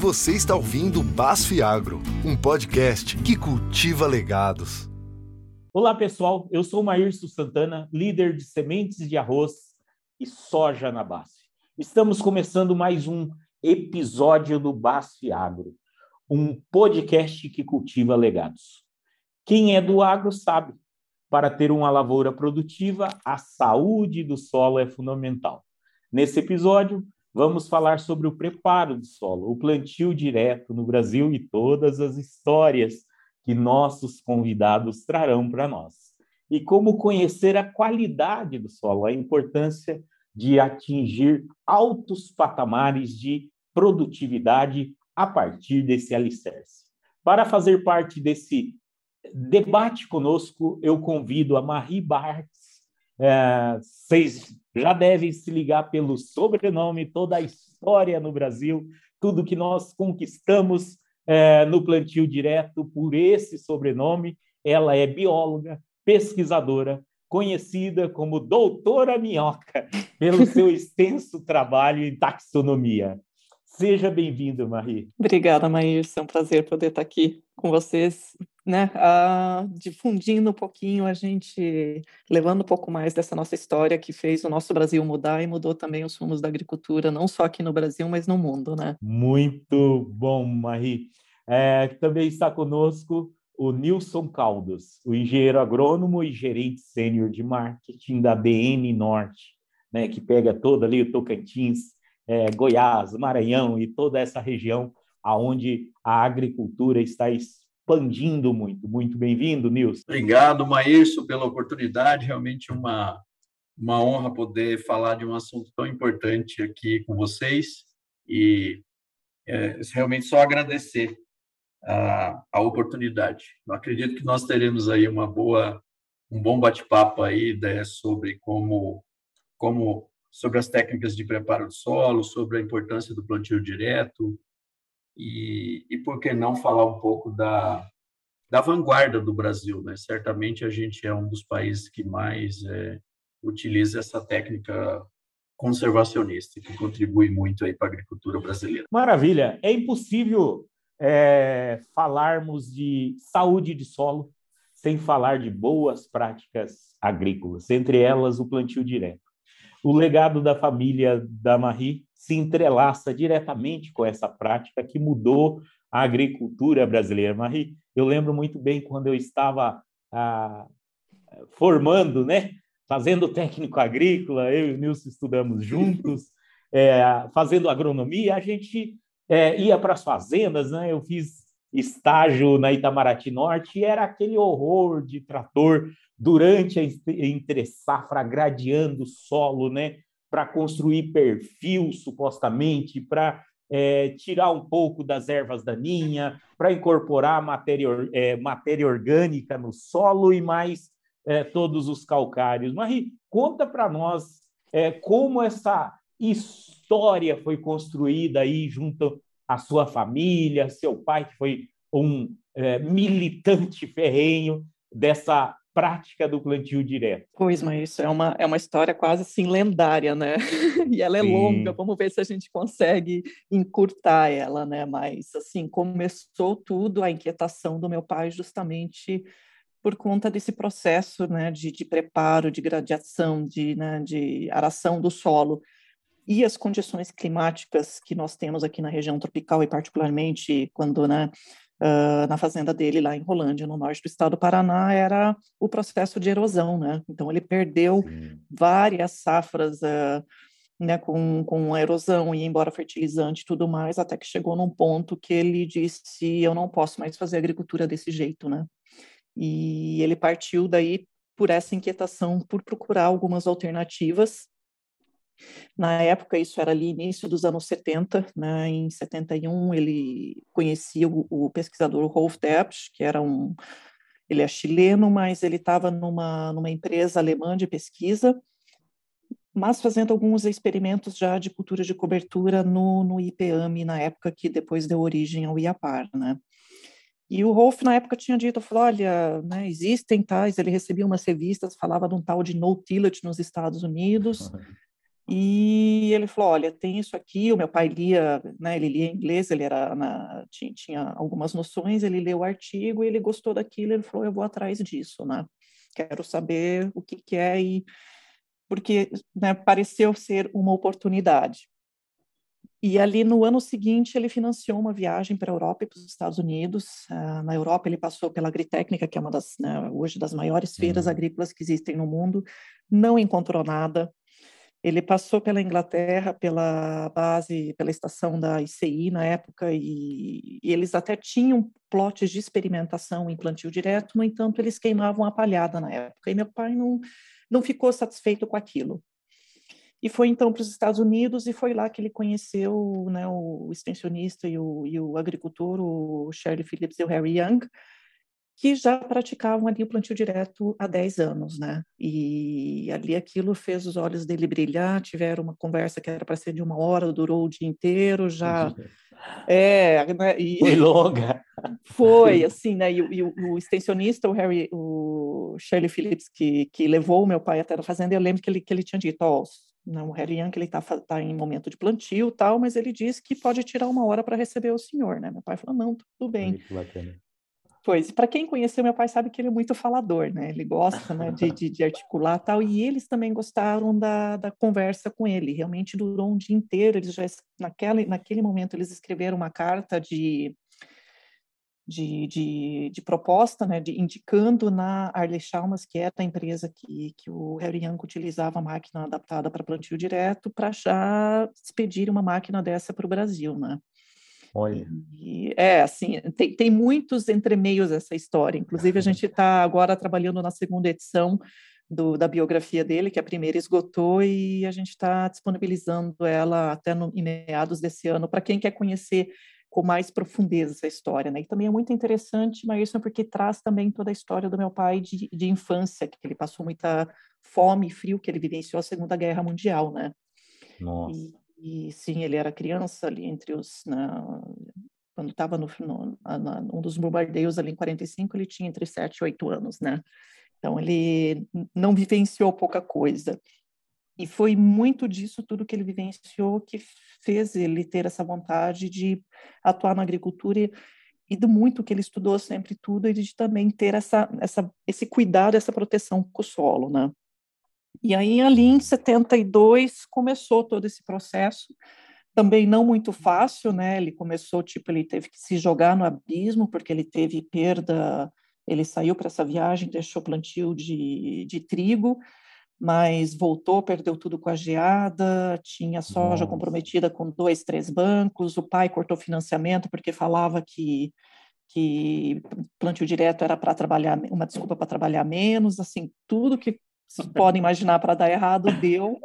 Você está ouvindo Basf Agro, um podcast que cultiva legados. Olá, pessoal. Eu sou Maírcio Santana, líder de sementes de arroz e soja na Basf. Estamos começando mais um episódio do Basf Agro, um podcast que cultiva legados. Quem é do agro sabe, para ter uma lavoura produtiva, a saúde do solo é fundamental. Nesse episódio, vamos falar sobre o preparo do solo, o plantio direto no Brasil e todas as histórias que nossos convidados trarão para nós. E como conhecer a qualidade do solo, a importância de atingir altos patamares de produtividade a partir desse alicerce. Para fazer parte desse debate conosco, eu convido a Marie Bartz. É, vocês já devem se ligar pelo sobrenome, toda a história no Brasil, tudo que nós conquistamos é, no plantio direto por esse sobrenome. Ela é bióloga, pesquisadora, conhecida como Doutora Minhoca, pelo seu extenso trabalho em taxonomia. Seja bem-vindo, Marie. Obrigada, Maírs. É um prazer poder estar aqui com vocês, né? Uh, difundindo um pouquinho a gente, levando um pouco mais dessa nossa história que fez o nosso Brasil mudar e mudou também os rumos da agricultura, não só aqui no Brasil, mas no mundo, né? Muito bom, Marie. É, também está conosco o Nilson Caldas, o engenheiro agrônomo e gerente sênior de marketing da BN Norte, né, que pega todo ali o Tocantins, é, Goiás, Maranhão e toda essa região aonde a agricultura está expandindo muito. Muito bem-vindo, Nilson. Obrigado, Maírcio, pela oportunidade. Realmente uma, uma honra poder falar de um assunto tão importante aqui com vocês e é, realmente só agradecer a, a oportunidade. Eu acredito que nós teremos aí uma boa um bom bate-papo aí né, sobre como como sobre as técnicas de preparo do solo, sobre a importância do plantio direto e, e por que não falar um pouco da, da vanguarda do Brasil, né? Certamente a gente é um dos países que mais é, utiliza essa técnica conservacionista, que contribui muito para a agricultura brasileira. Maravilha! É impossível é, falarmos de saúde de solo sem falar de boas práticas agrícolas, entre elas o plantio direto o legado da família da Marie se entrelaça diretamente com essa prática que mudou a agricultura brasileira. Marie, eu lembro muito bem quando eu estava ah, formando, né? Fazendo técnico agrícola, eu e o Nilson estudamos juntos, é, fazendo agronomia, a gente é, ia para as fazendas, né? Eu fiz estágio na Itamaraty Norte e era aquele horror de trator durante a entre safra gradeando o solo, né, para construir perfil supostamente, para é, tirar um pouco das ervas daninhas, para incorporar matéria, é, matéria orgânica no solo e mais é, todos os calcários. Marie, conta para nós é, como essa história foi construída aí junto à sua família, seu pai que foi um é, militante ferrenho dessa prática do plantio direto. Pois, mas isso é uma, é uma história quase assim lendária, né? e ela é Sim. longa, vamos ver se a gente consegue encurtar ela, né? Mas, assim, começou tudo, a inquietação do meu pai justamente por conta desse processo, né, de, de preparo, de gradiação, de, né, de aração do solo e as condições climáticas que nós temos aqui na região tropical e particularmente quando, né, uh, na fazenda dele lá em Rolândia, no norte do estado do Paraná, era o processo de erosão, né? Então ele perdeu Sim. várias safras uh, né, com, com a erosão e embora fertilizante e tudo mais, até que chegou num ponto que ele disse, eu não posso mais fazer agricultura desse jeito, né? E ele partiu daí por essa inquietação por procurar algumas alternativas na época, isso era ali início dos anos 70, né? em 71 ele conhecia o, o pesquisador Rolf Debsch, que era um, ele é chileno, mas ele estava numa, numa empresa alemã de pesquisa, mas fazendo alguns experimentos já de cultura de cobertura no, no IPAME, na época que depois deu origem ao IAPAR, né? E o Rolf, na época, tinha dito, falou, olha, né, existem tais, ele recebia umas revistas, falava de um tal de no-tillage nos Estados Unidos, E ele falou, olha, tem isso aqui, o meu pai lia, né, ele lia inglês, ele era na, tinha, tinha, algumas noções, ele leu o artigo e ele gostou daquilo, ele falou, eu vou atrás disso, né? Quero saber o que, que é e porque né, pareceu ser uma oportunidade. E ali no ano seguinte ele financiou uma viagem para a Europa e para os Estados Unidos. Uh, na Europa ele passou pela Agritécnica, que é uma das né, hoje das maiores feiras uhum. agrícolas que existem no mundo. Não encontrou nada. Ele passou pela Inglaterra, pela base, pela estação da ICI na época, e, e eles até tinham plotes de experimentação em plantio direto, no entanto, eles queimavam a palhada na época, e meu pai não, não ficou satisfeito com aquilo. E foi então para os Estados Unidos, e foi lá que ele conheceu né, o extensionista e o, e o agricultor, o Shirley Phillips e o Harry Young, que já praticavam ali o plantio direto há 10 anos, né? E ali aquilo fez os olhos dele brilhar, tiveram uma conversa que era para ser de uma hora, durou o dia inteiro, já... É, né? e... Foi longa. Foi, assim, né? E, e o, o, extensionista, o Harry, o Shirley Phillips, que, que levou o meu pai até a fazenda, eu lembro que ele, que ele tinha dito, ó, oh, não, o Harry Young, ele está tá em momento de plantio tal, mas ele disse que pode tirar uma hora para receber o senhor, né? Meu pai falou, não, tudo bem. Muito Pois, para quem conheceu meu pai sabe que ele é muito falador, né? Ele gosta né, de, de, de, articular tal, e eles também gostaram da, da conversa com ele. Realmente durou um dia inteiro. Eles já naquela, naquele momento eles escreveram uma carta de, de, de, de proposta, né, de, indicando na Arley Chalmers, que era a empresa que, que o Harry Young utilizava a máquina adaptada para plantio direto, para já expedir uma máquina dessa para o Brasil, né? Olha. E, é, assim, tem, tem muitos entremeios essa história. Inclusive, a gente está agora trabalhando na segunda edição do, da biografia dele, que a primeira esgotou, e a gente está disponibilizando ela até no, em meados desse ano, para quem quer conhecer com mais profundeza essa história, né? E também é muito interessante, Maírson, porque traz também toda a história do meu pai de, de infância, que ele passou muita fome e frio, que ele vivenciou a Segunda Guerra Mundial, né? Nossa. E, e sim, ele era criança ali entre os. Na, quando estava no, no na, um dos bombardeios ali em 45, ele tinha entre 7 e 8 anos, né? Então ele não vivenciou pouca coisa. E foi muito disso tudo que ele vivenciou que fez ele ter essa vontade de atuar na agricultura e, e do muito que ele estudou sempre tudo e de também ter essa, essa, esse cuidado, essa proteção com o solo, né? E aí, ali em 72, começou todo esse processo, também não muito fácil, né? Ele começou, tipo, ele teve que se jogar no abismo, porque ele teve perda, ele saiu para essa viagem, deixou plantio de, de trigo, mas voltou, perdeu tudo com a geada, tinha soja Nossa. comprometida com dois, três bancos, o pai cortou financiamento porque falava que que plantio direto era para trabalhar, uma desculpa para trabalhar menos, assim, tudo que se podem imaginar para dar errado, deu.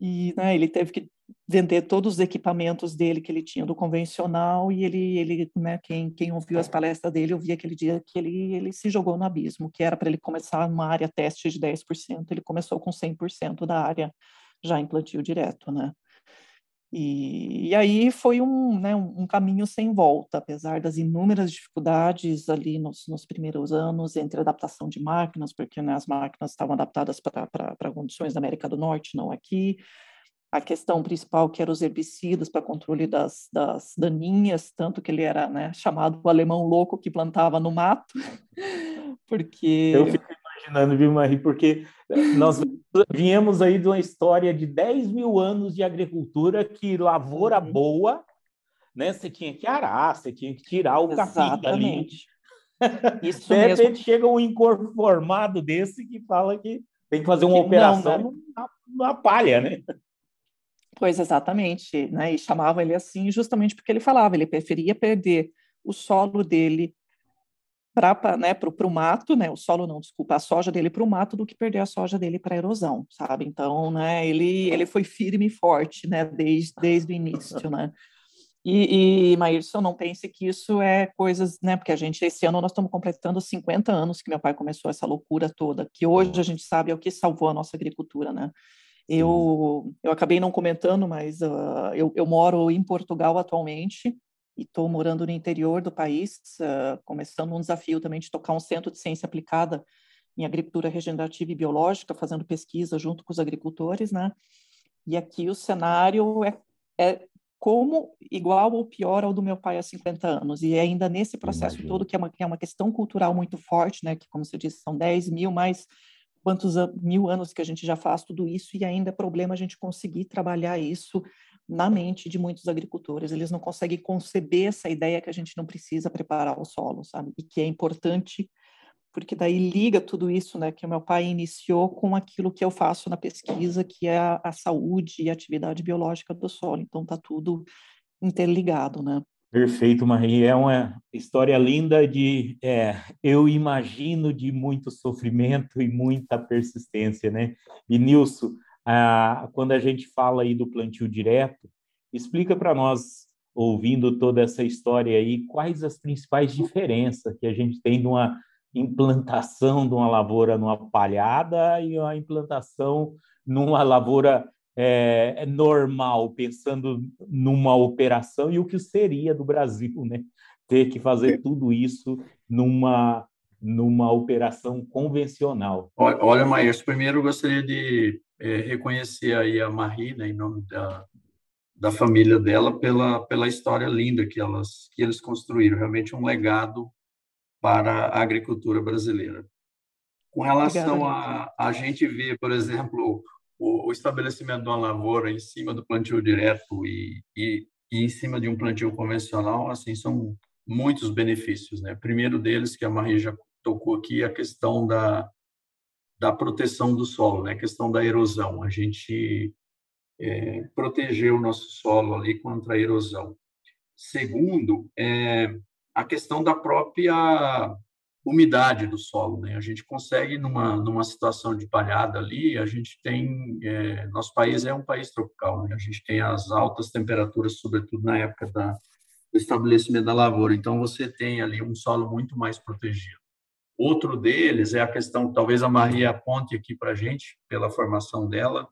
E né, ele teve que vender todos os equipamentos dele que ele tinha do convencional e ele, ele né, quem, quem ouviu as palestras dele, ouvia aquele dia que ele, ele se jogou no abismo, que era para ele começar uma área teste de 10%, ele começou com 100% da área já em direto, né? E, e, aí foi um, né, um, caminho sem volta, apesar das inúmeras dificuldades ali nos, nos primeiros anos entre adaptação de máquinas, porque né, as máquinas estavam adaptadas para condições da América do Norte, não aqui. A questão principal que eram os herbicidas para controle das, das daninhas, tanto que ele era né, chamado o alemão louco que plantava no mato, porque... Eu fico imaginando, viu, Marie, porque nós viemos aí de uma história de 10 mil anos de agricultura que lavoura uhum. boa, né? Você tinha que arar, você tinha que tirar o capim dali. Isso de repente mesmo. chega um inconformado desse que fala que tem que fazer uma que operação não, né? na, na palha, né? Pois exatamente, né? E chamavam ele assim justamente porque ele falava, ele preferia perder o solo dele para né, o mato, né, o solo não, desculpa, a soja dele para o mato do que perder a soja dele para a erosão, sabe? Então, né, ele, ele foi firme e forte, né, desde, desde o início, né? E, e Maírson, não pense que isso é coisas, né, porque a gente, esse ano nós estamos completando 50 anos que meu pai começou essa loucura toda, que hoje a gente sabe é o que salvou a nossa agricultura, né? Eu, eu acabei não comentando, mas uh, eu, eu moro em Portugal atualmente, e estou morando no interior do país, uh, começando um desafio também de tocar um centro de ciência aplicada em agricultura regenerativa e biológica, fazendo pesquisa junto com os agricultores, né? E aqui o cenário é, é como igual ou pior ao do meu pai há 50 anos. E ainda nesse processo Imagina. todo, que é, uma, que é uma questão cultural muito forte, né? que, como você disse, são 10 mil mais quantos mil anos que a gente já faz tudo isso, e ainda é problema a gente conseguir trabalhar isso na mente de muitos agricultores. Eles não conseguem conceber essa ideia que a gente não precisa preparar o solo, sabe? E que é importante porque daí liga tudo isso, né, que o meu pai iniciou com aquilo que eu faço na pesquisa, que é a, saúde e a atividade biológica do solo. Então tá tudo interligado, né? Perfeito, Maria. É uma história linda de, é, eu imagino, de muito sofrimento e muita persistência, né? E Nilson, ah, quando a gente fala aí do plantio direto, explica para nós, ouvindo toda essa história aí, quais as principais diferenças que a gente tem de uma implantação de uma lavoura numa palhada e uma implantação numa lavoura é, normal, pensando numa operação e o que seria do Brasil, né? Ter que fazer tudo isso numa numa operação convencional. Olha, Maírs, primeiro eu gostaria de é, reconhecer aí a Marie, né, em nome da, da família dela, pela, pela história linda que, elas, que eles construíram, realmente um legado para a agricultura brasileira. Com relação a, a gente ver, por exemplo, o, o, estabelecimento de uma lavoura em cima do plantio direto e, e, e, em cima de um plantio convencional, assim, são muitos benefícios, né? Primeiro deles, que a Maria já tocou aqui, a questão da, da proteção do solo, né? A questão da erosão. A gente é, proteger o nosso solo ali contra a erosão. Segundo, é, a questão da própria umidade do solo. Né? A gente consegue, numa, numa situação de palhada ali, a gente tem. É, nosso país é um país tropical, né? a gente tem as altas temperaturas, sobretudo na época da, do estabelecimento da lavoura. Então, você tem ali um solo muito mais protegido. Outro deles é a questão, talvez a Maria aponte aqui para a gente, pela formação dela,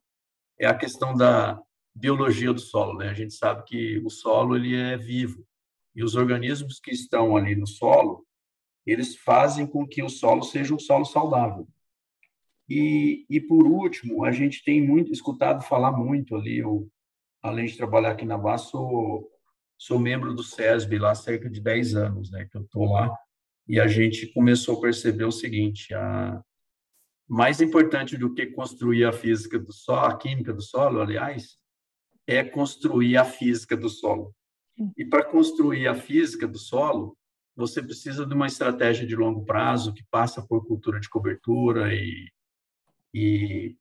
é a questão da biologia do solo. Né? A gente sabe que o solo ele é vivo, e os organismos que estão ali no solo, eles fazem com que o solo seja um solo saudável. E, e por último, a gente tem muito escutado falar muito ali, eu, além de trabalhar aqui na BAS, sou, sou membro do SESB lá há cerca de 10 anos, né, que eu estou lá, e a gente começou a perceber o seguinte, a, mais importante do que construir a física do solo, a química do solo, aliás, é construir a física do solo. E para construir a física do solo, você precisa de uma estratégia de longo prazo que passa por cultura de cobertura e, e,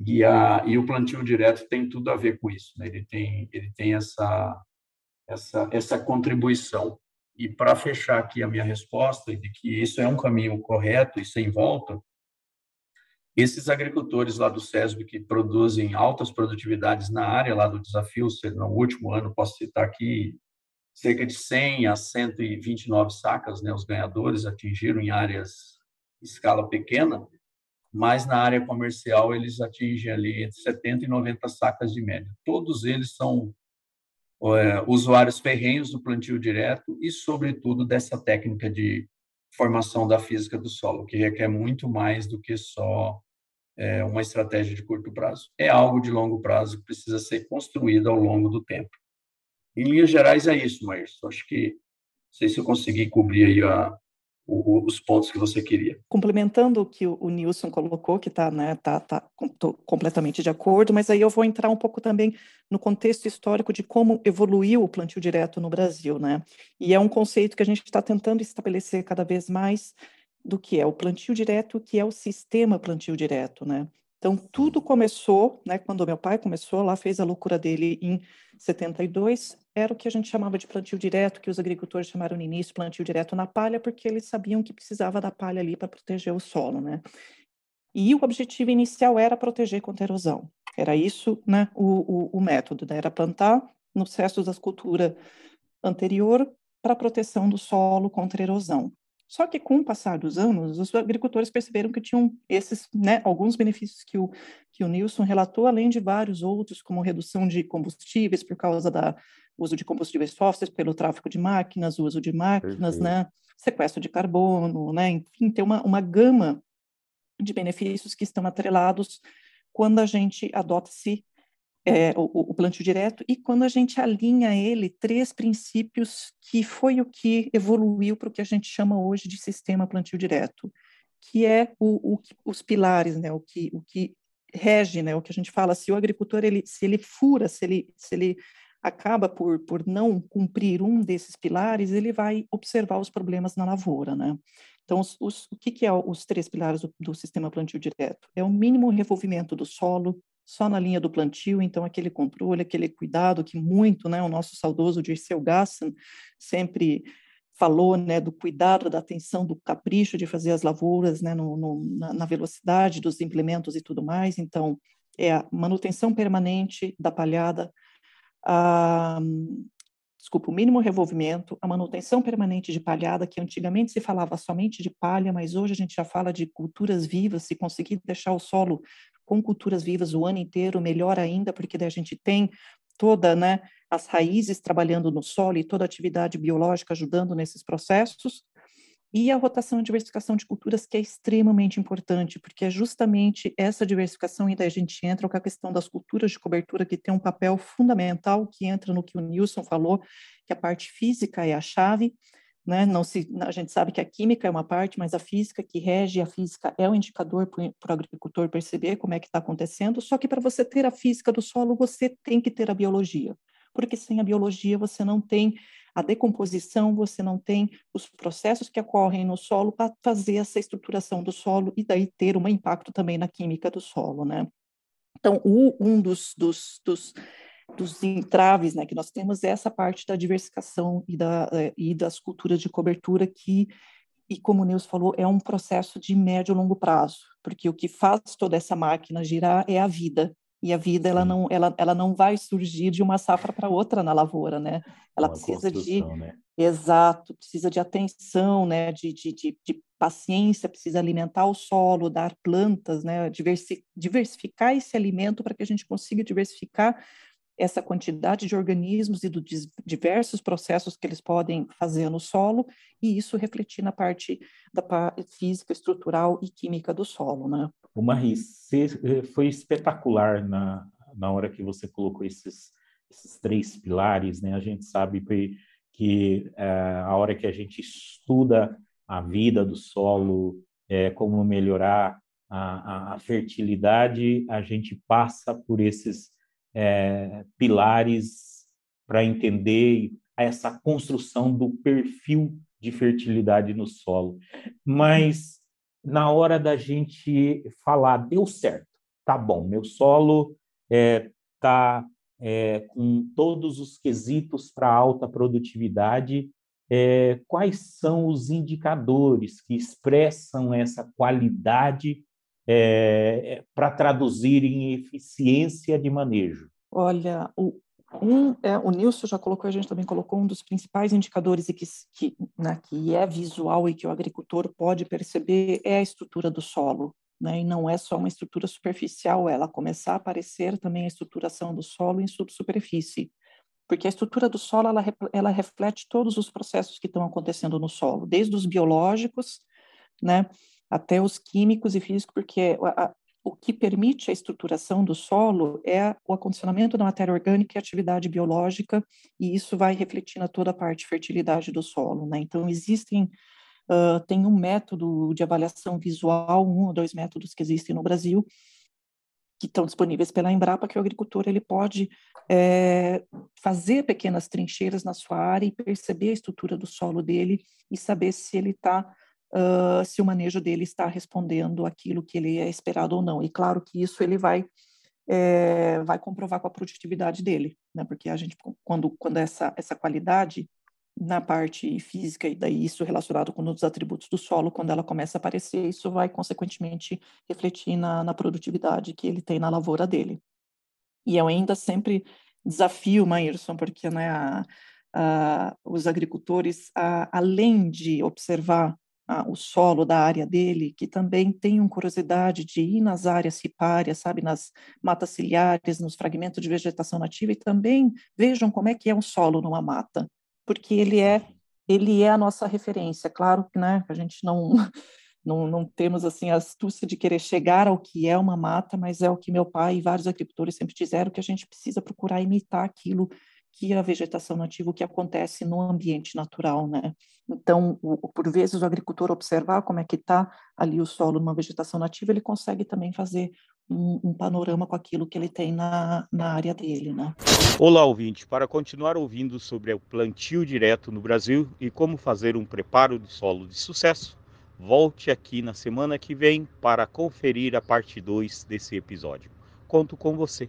e, a, e o plantio direto tem tudo a ver com isso. Né? Ele tem, ele tem essa, essa, essa contribuição. E para fechar aqui a minha resposta de que isso é um caminho correto e sem volta, esses agricultores lá do SESB que produzem altas produtividades na área lá do desafio, no último ano, posso citar aqui, cerca de 100 a 129 sacas, né, os ganhadores atingiram em áreas escala pequena, mas na área comercial eles atingem ali entre 70 e 90 sacas de média. Todos eles são usuários ferrenhos do plantio direto e, sobretudo, dessa técnica de formação da física do solo, que requer muito mais do que só é, uma estratégia de curto prazo. É algo de longo prazo que precisa ser construído ao longo do tempo. Em linhas gerais, é isso, Maírcio. Acho que, não sei se eu consegui cobrir aí a, os pontos que você queria. Complementando o que o, Nilson colocou, que está né, tá, tá, completamente de acordo, mas aí eu vou entrar um pouco também no contexto histórico de como evoluiu o plantio direto no Brasil, né? E é um conceito que a gente está tentando estabelecer cada vez mais do que é o plantio direto, que é o sistema plantio direto, né? Então, tudo começou, né, quando meu pai começou, lá fez a loucura dele em 72, era o que a gente chamava de plantio direto, que os agricultores chamaram no início plantio direto na palha, porque eles sabiam que precisava da palha ali para proteger o solo, né? E o objetivo inicial era proteger contra erosão. Era isso, né, o, o, o método, né? era plantar nos restos da cultura anterior para proteção do solo contra erosão. Só que com o passar dos anos, os agricultores perceberam que tinham esses, né, alguns benefícios que o, que o Nilson relatou, além de vários outros, como redução de combustíveis por causa do uso de combustíveis fósseis, pelo tráfego de máquinas, o uso de máquinas, né, sequestro de carbono, né, enfim, tem uma, uma gama de benefícios que estão atrelados quando a gente adota esse é, o, o plantio direto, e quando a gente alinha ele, três princípios que foi o que evoluiu para o que a gente chama hoje de sistema plantio direto, que é o, o, os pilares, né, o que, o que rege, né, o que a gente fala, se o agricultor, ele, se ele fura, se ele, se ele acaba por, por não cumprir um desses pilares, ele vai observar os problemas na lavoura, né? Então, os, os, o que, que é os três pilares do, do sistema plantio direto? É o mínimo revolvimento do solo, só na linha do plantio, então aquele controle, aquele cuidado que muito, né, o nosso saudoso Dirceu Gassan sempre falou, né, do cuidado, da atenção, do capricho de fazer as lavouras, né, no, no, na, velocidade dos implementos e tudo mais, então é a manutenção permanente da palhada, a, desculpa, o mínimo revolvimento, a manutenção permanente de palhada, que antigamente se falava somente de palha, mas hoje a gente já fala de culturas vivas, se conseguir deixar o solo com culturas vivas o ano inteiro, melhor ainda, porque daí a gente tem toda, né, as raízes trabalhando no solo e toda a atividade biológica ajudando nesses processos, e a rotação e diversificação de culturas, que é extremamente importante, porque é justamente essa diversificação, e daí a gente entra com a questão das culturas de cobertura, que tem um papel fundamental, que entra no que o Nilson falou, que a parte física é a chave, né? Não se, a gente sabe que a química é uma parte, mas a física que rege a física é o indicador para o agricultor perceber como é que está acontecendo. Só que para você ter a física do solo, você tem que ter a biologia, porque sem a biologia você não tem a decomposição, você não tem os processos que ocorrem no solo para fazer essa estruturação do solo e daí ter um impacto também na química do solo, né? Então, um dos, dos, dos dos entraves né, que nós temos é essa parte da diversificação e, da, é, e das culturas de cobertura que, e como o Nils falou, é um processo de médio e longo prazo, porque o que faz toda essa máquina girar é a vida, e a vida ela não, ela, ela não vai surgir de uma safra para outra na lavoura, né? Ela uma precisa de né? exato, precisa de atenção, né? De, de, de, de, paciência, precisa alimentar o solo, dar plantas, né? Diversi, diversificar esse alimento para que a gente consiga diversificar essa quantidade de organismos e dos diversos processos que eles podem fazer no solo, e isso refletir na parte da física, estrutural e química do solo, né? O Marie, eh, foi espetacular na, na hora que você colocou esses, esses três pilares, né? A gente sabe que, que é, a hora que a gente estuda a vida do solo, é, como melhorar a, a, a fertilidade, a gente passa por esses é, pilares para entender essa construção do perfil de fertilidade no solo. Mas na hora da gente falar, deu certo, tá bom, meu solo está é, tá, é, com todos os quesitos para alta produtividade, é, quais são os indicadores que expressam essa qualidade é, para traduzir em eficiência de manejo? Olha, o, um, é, o Nilson já colocou, a gente também colocou um dos principais indicadores e que, que, né, que é visual e que o agricultor pode perceber é a estrutura do solo. Né, e não é só uma estrutura superficial, ela começar a aparecer também a estruturação do solo em subsuperfície, porque a estrutura do solo ela, ela reflete todos os processos que estão acontecendo no solo, desde os biológicos, né, até os químicos e físicos, porque a, o que permite a estruturação do solo é o acondicionamento da matéria orgânica e atividade biológica, e isso vai refletir na toda a parte de fertilidade do solo. Né? Então, existem, uh, tem um método de avaliação visual, um ou dois métodos que existem no Brasil, que estão disponíveis pela Embrapa, que o agricultor ele pode é, fazer pequenas trincheiras na sua área e perceber a estrutura do solo dele e saber se ele está uh, se o manejo dele está respondendo aquilo que ele é esperado ou não. E claro que isso ele vai é, vai comprovar com a produtividade dele, né? Porque a gente quando quando essa essa qualidade na parte física e daí isso relacionado com os atributos do solo, quando ela começa a aparecer, isso vai consequentemente refletir na, na produtividade que ele tem na lavoura dele. E eu ainda sempre desafio, Maírson, porque né, a, a, os agricultores, a, além de observar o solo da área dele, que também tenham curiosidade de ir nas áreas ripárias, sabe, nas matas ciliares, nos fragmentos de vegetação nativa, e também vejam como é que é um solo numa mata, porque ele é ele é a nossa referência. Claro que né, a gente não não, não temos assim a astúcia de querer chegar ao que é uma mata, mas é o que meu pai e vários agricultores sempre disseram que a gente precisa procurar imitar aquilo que a vegetação nativa, o que acontece no ambiente natural, né? Então, o, por vezes o agricultor observar como é que está ali o solo numa vegetação nativa, ele consegue também fazer um, um, panorama com aquilo que ele tem na, na área dele, né? Olá, ouvinte. Para continuar ouvindo sobre o plantio direto no Brasil e como fazer um preparo de solo de sucesso, volte aqui na semana que vem para conferir a parte 2 desse episódio. Conto com você.